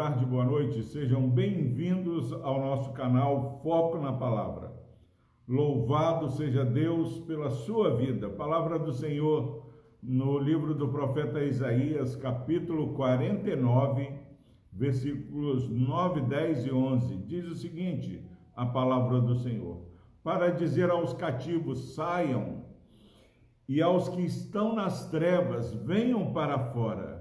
tarde, boa noite. Sejam bem-vindos ao nosso canal Foco na Palavra. Louvado seja Deus pela sua vida. Palavra do Senhor no livro do profeta Isaías, capítulo 49, versículos 9, 10 e 11. Diz o seguinte: a palavra do Senhor: Para dizer aos cativos, saiam, e aos que estão nas trevas, venham para fora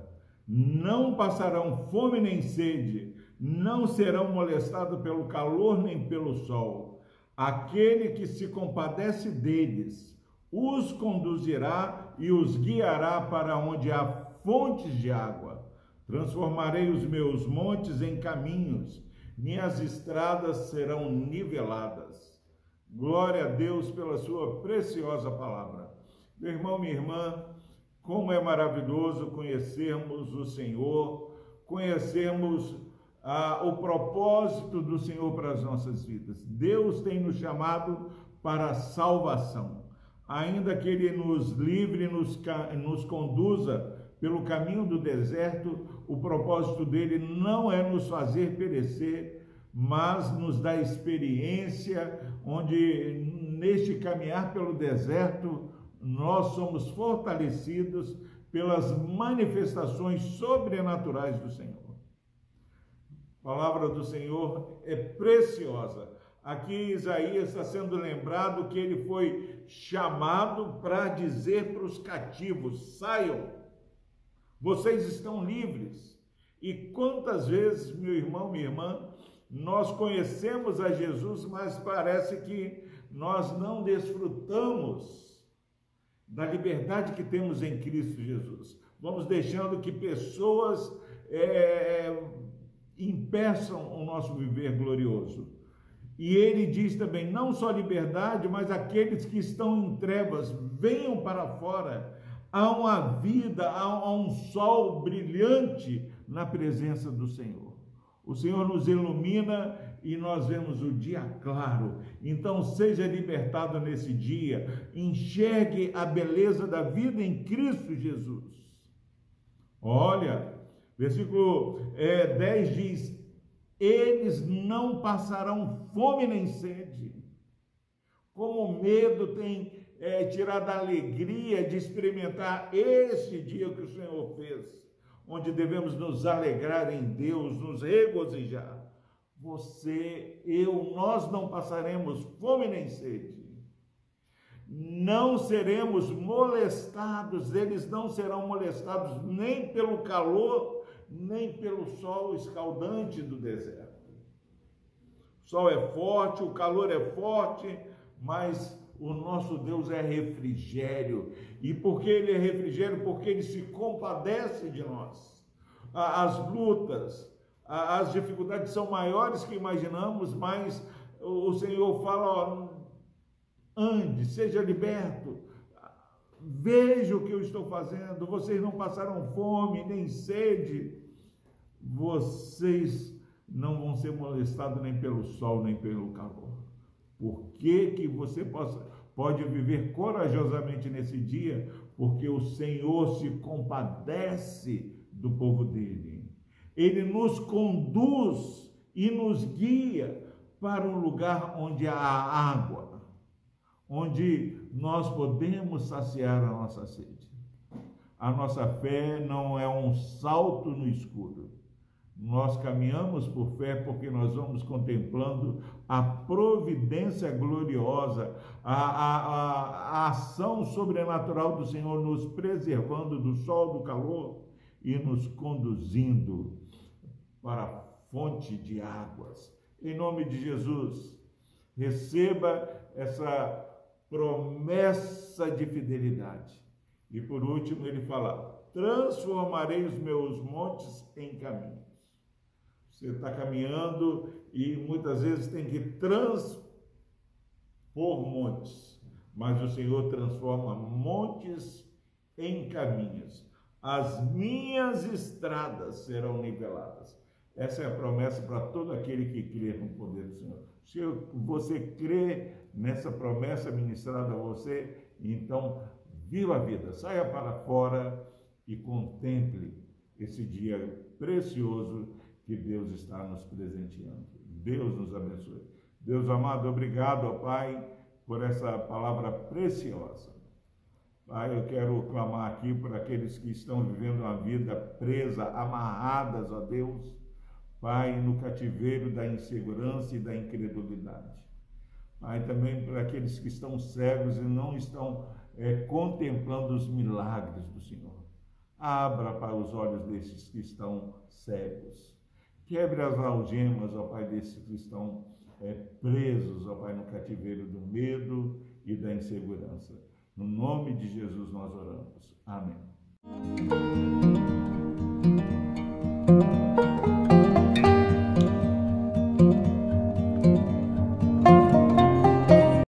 não passarão fome nem sede, não serão molestados pelo calor nem pelo sol. Aquele que se compadece deles os conduzirá e os guiará para onde há fontes de água. Transformarei os meus montes em caminhos, minhas estradas serão niveladas. Glória a Deus pela sua preciosa palavra. Meu irmão, minha irmã, como é maravilhoso conhecermos o Senhor, conhecermos ah, o propósito do Senhor para as nossas vidas. Deus tem nos chamado para a salvação. Ainda que Ele nos livre, nos, nos conduza pelo caminho do deserto, o propósito dele não é nos fazer perecer, mas nos dá experiência onde neste caminhar pelo deserto nós somos fortalecidos pelas manifestações sobrenaturais do Senhor. A palavra do Senhor é preciosa. Aqui Isaías está sendo lembrado que ele foi chamado para dizer para os cativos: saiam, vocês estão livres. E quantas vezes, meu irmão, minha irmã, nós conhecemos a Jesus, mas parece que nós não desfrutamos da liberdade que temos em Cristo Jesus. Vamos deixando que pessoas é, impeçam o nosso viver glorioso. E ele diz também: não só liberdade, mas aqueles que estão em trevas, venham para fora. Há uma vida, há um sol brilhante na presença do Senhor. O Senhor nos ilumina e nós vemos o dia claro. Então, seja libertado nesse dia, enxergue a beleza da vida em Cristo Jesus. Olha, versículo é, 10 diz: Eles não passarão fome nem sede. Como o medo tem é, tirado a alegria de experimentar esse dia que o Senhor fez, onde devemos nos alegrar em Deus, nos regozijar você, eu, nós não passaremos fome nem sede. Não seremos molestados, eles não serão molestados nem pelo calor, nem pelo sol escaldante do deserto. O sol é forte, o calor é forte, mas o nosso Deus é refrigério. E por que ele é refrigério? Porque ele se compadece de nós. As lutas, as dificuldades são maiores que imaginamos, mas o Senhor fala: ó, ande, seja liberto, veja o que eu estou fazendo, vocês não passaram fome nem sede, vocês não vão ser molestados nem pelo sol, nem pelo calor. Por que, que você possa, pode viver corajosamente nesse dia? Porque o Senhor se compadece do povo dele ele nos conduz e nos guia para um lugar onde há água, onde nós podemos saciar a nossa sede. A nossa fé não é um salto no escuro. Nós caminhamos por fé porque nós vamos contemplando a providência gloriosa, a, a, a, a ação sobrenatural do Senhor nos preservando do sol, do calor e nos conduzindo para a fonte de águas. Em nome de Jesus, receba essa promessa de fidelidade. E por último, ele fala: transformarei os meus montes em caminhos. Você está caminhando e muitas vezes tem que transpor montes, mas o Senhor transforma montes em caminhos as minhas estradas serão niveladas. Essa é a promessa para todo aquele que crê no poder do Senhor. Se você crê nessa promessa ministrada a você, então viva a vida, saia para fora e contemple esse dia precioso que Deus está nos presenteando. Deus nos abençoe. Deus amado, obrigado, ó Pai, por essa palavra preciosa. Pai, eu quero clamar aqui por aqueles que estão vivendo uma vida presa, amarradas, ó Deus, Pai, no cativeiro da insegurança e da incredulidade. Pai, também por aqueles que estão cegos e não estão é, contemplando os milagres do Senhor. Abra para os olhos desses que estão cegos. Quebre as algemas, ó Pai, desses que estão é, presos, ó Pai, no cativeiro do medo e da insegurança. No nome de Jesus nós oramos. Amém.